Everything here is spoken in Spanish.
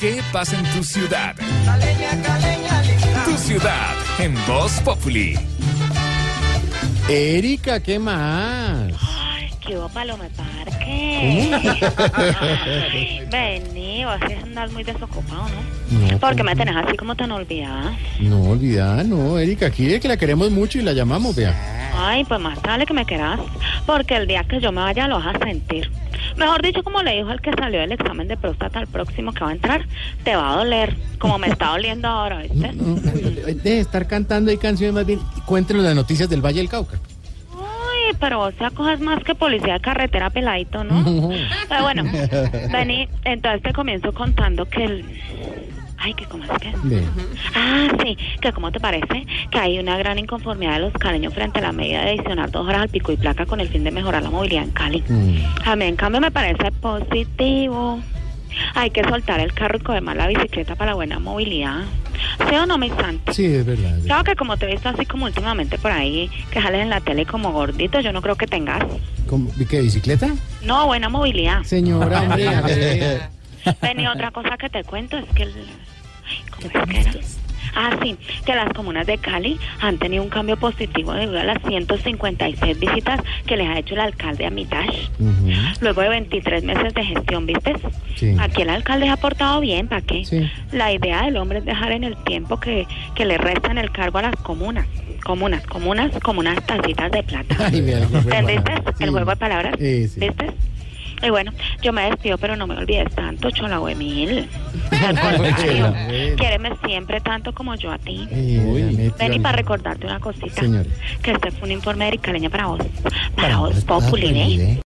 ¿Qué pasa en tu ciudad? Tu ciudad en Voz Populi. Erika, ¿qué más? Ay, qué hubo Paloma Parque. Ay, Vení, vos sí andás muy desocupado, ¿no? No, Porque ¿cómo? me tenés así como tan olvidada. No, olvidada, no, Erika, aquí es que la queremos mucho y la llamamos, vea. Ay, pues más vale que me querás, porque el día que yo me vaya lo vas a sentir. Mejor dicho, como le dijo el que salió del examen de próstata al próximo que va a entrar, te va a doler, como me está doliendo ahora, ¿viste? No, de estar cantando ahí canciones más bien, cuéntenos las noticias del Valle del Cauca. Ay, pero vos te acoges más que policía de carretera peladito, ¿no? Pero bueno, vení, entonces te comienzo contando que el... Ay, que cómo es que... Ah, sí, que cómo te parece que hay una gran inconformidad de los caleños frente a la medida de adicionar dos horas al pico y placa con el fin de mejorar la movilidad en Cali. Mm. A mí, en cambio, me parece positivo. Hay que soltar el carro y coger más la bicicleta para buena movilidad. ¿Sí o no, mi santo? Sí, es verdad. es verdad. Claro que como te he visto así como últimamente por ahí, que jales en la tele como gordito, yo no creo que tengas. ¿Cómo? ¿Qué, bicicleta? No, buena movilidad. Señora, hombre, a ver. Ven, y otra cosa que te cuento es que el... ¿Cómo es que era? Ah, sí, que las comunas de Cali han tenido un cambio positivo debido a las 156 visitas que les ha hecho el alcalde a Mitash. Luego de 23 meses de gestión, ¿viste? Sí. Aquí el alcalde se ha portado bien, ¿para qué? Sí. La idea del hombre es dejar en el tiempo que, que le restan el cargo a las comunas. Comunas, comunas, como unas tacitas de plata. Ay, qué ¿Entendiste? El juego de palabras. Sí, sí. ¿Viste? Y bueno, yo me despido, pero no me olvides tanto, Bueno. contrario, quiéreme siempre tanto como yo a ti. Ay, Ven y para recordarte una cosita. Señora. Que este fue un informe de Erika Leña para vos. Para, Para vos, Populi, ¿eh? ¿eh?